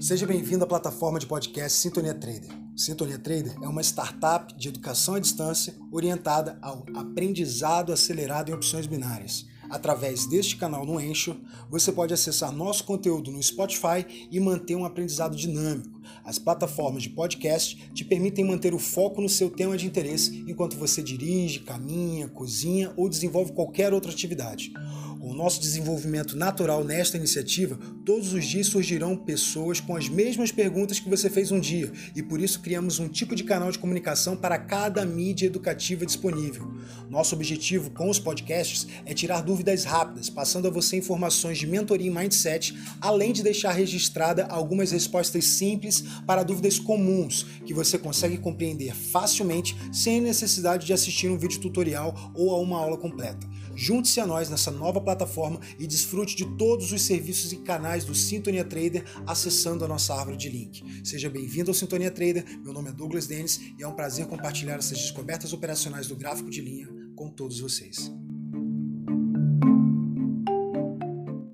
Seja bem-vindo à plataforma de podcast Sintonia Trader. Sintonia Trader é uma startup de educação à distância orientada ao aprendizado acelerado em opções binárias. Através deste canal no Encho, você pode acessar nosso conteúdo no Spotify e manter um aprendizado dinâmico. As plataformas de podcast te permitem manter o foco no seu tema de interesse enquanto você dirige, caminha, cozinha ou desenvolve qualquer outra atividade. Com o nosso desenvolvimento natural nesta iniciativa, todos os dias surgirão pessoas com as mesmas perguntas que você fez um dia, e por isso criamos um tipo de canal de comunicação para cada mídia educativa disponível. Nosso objetivo com os podcasts é tirar dúvidas rápidas, passando a você informações de mentoria e mindset, além de deixar registrada algumas respostas simples para dúvidas comuns que você consegue compreender facilmente sem necessidade de assistir um vídeo tutorial ou a uma aula completa. Junte-se a nós nessa nova plataforma e desfrute de todos os serviços e canais do Sintonia Trader acessando a nossa árvore de link. Seja bem-vindo ao Sintonia Trader, meu nome é Douglas Dennis e é um prazer compartilhar essas descobertas operacionais do gráfico de linha com todos vocês.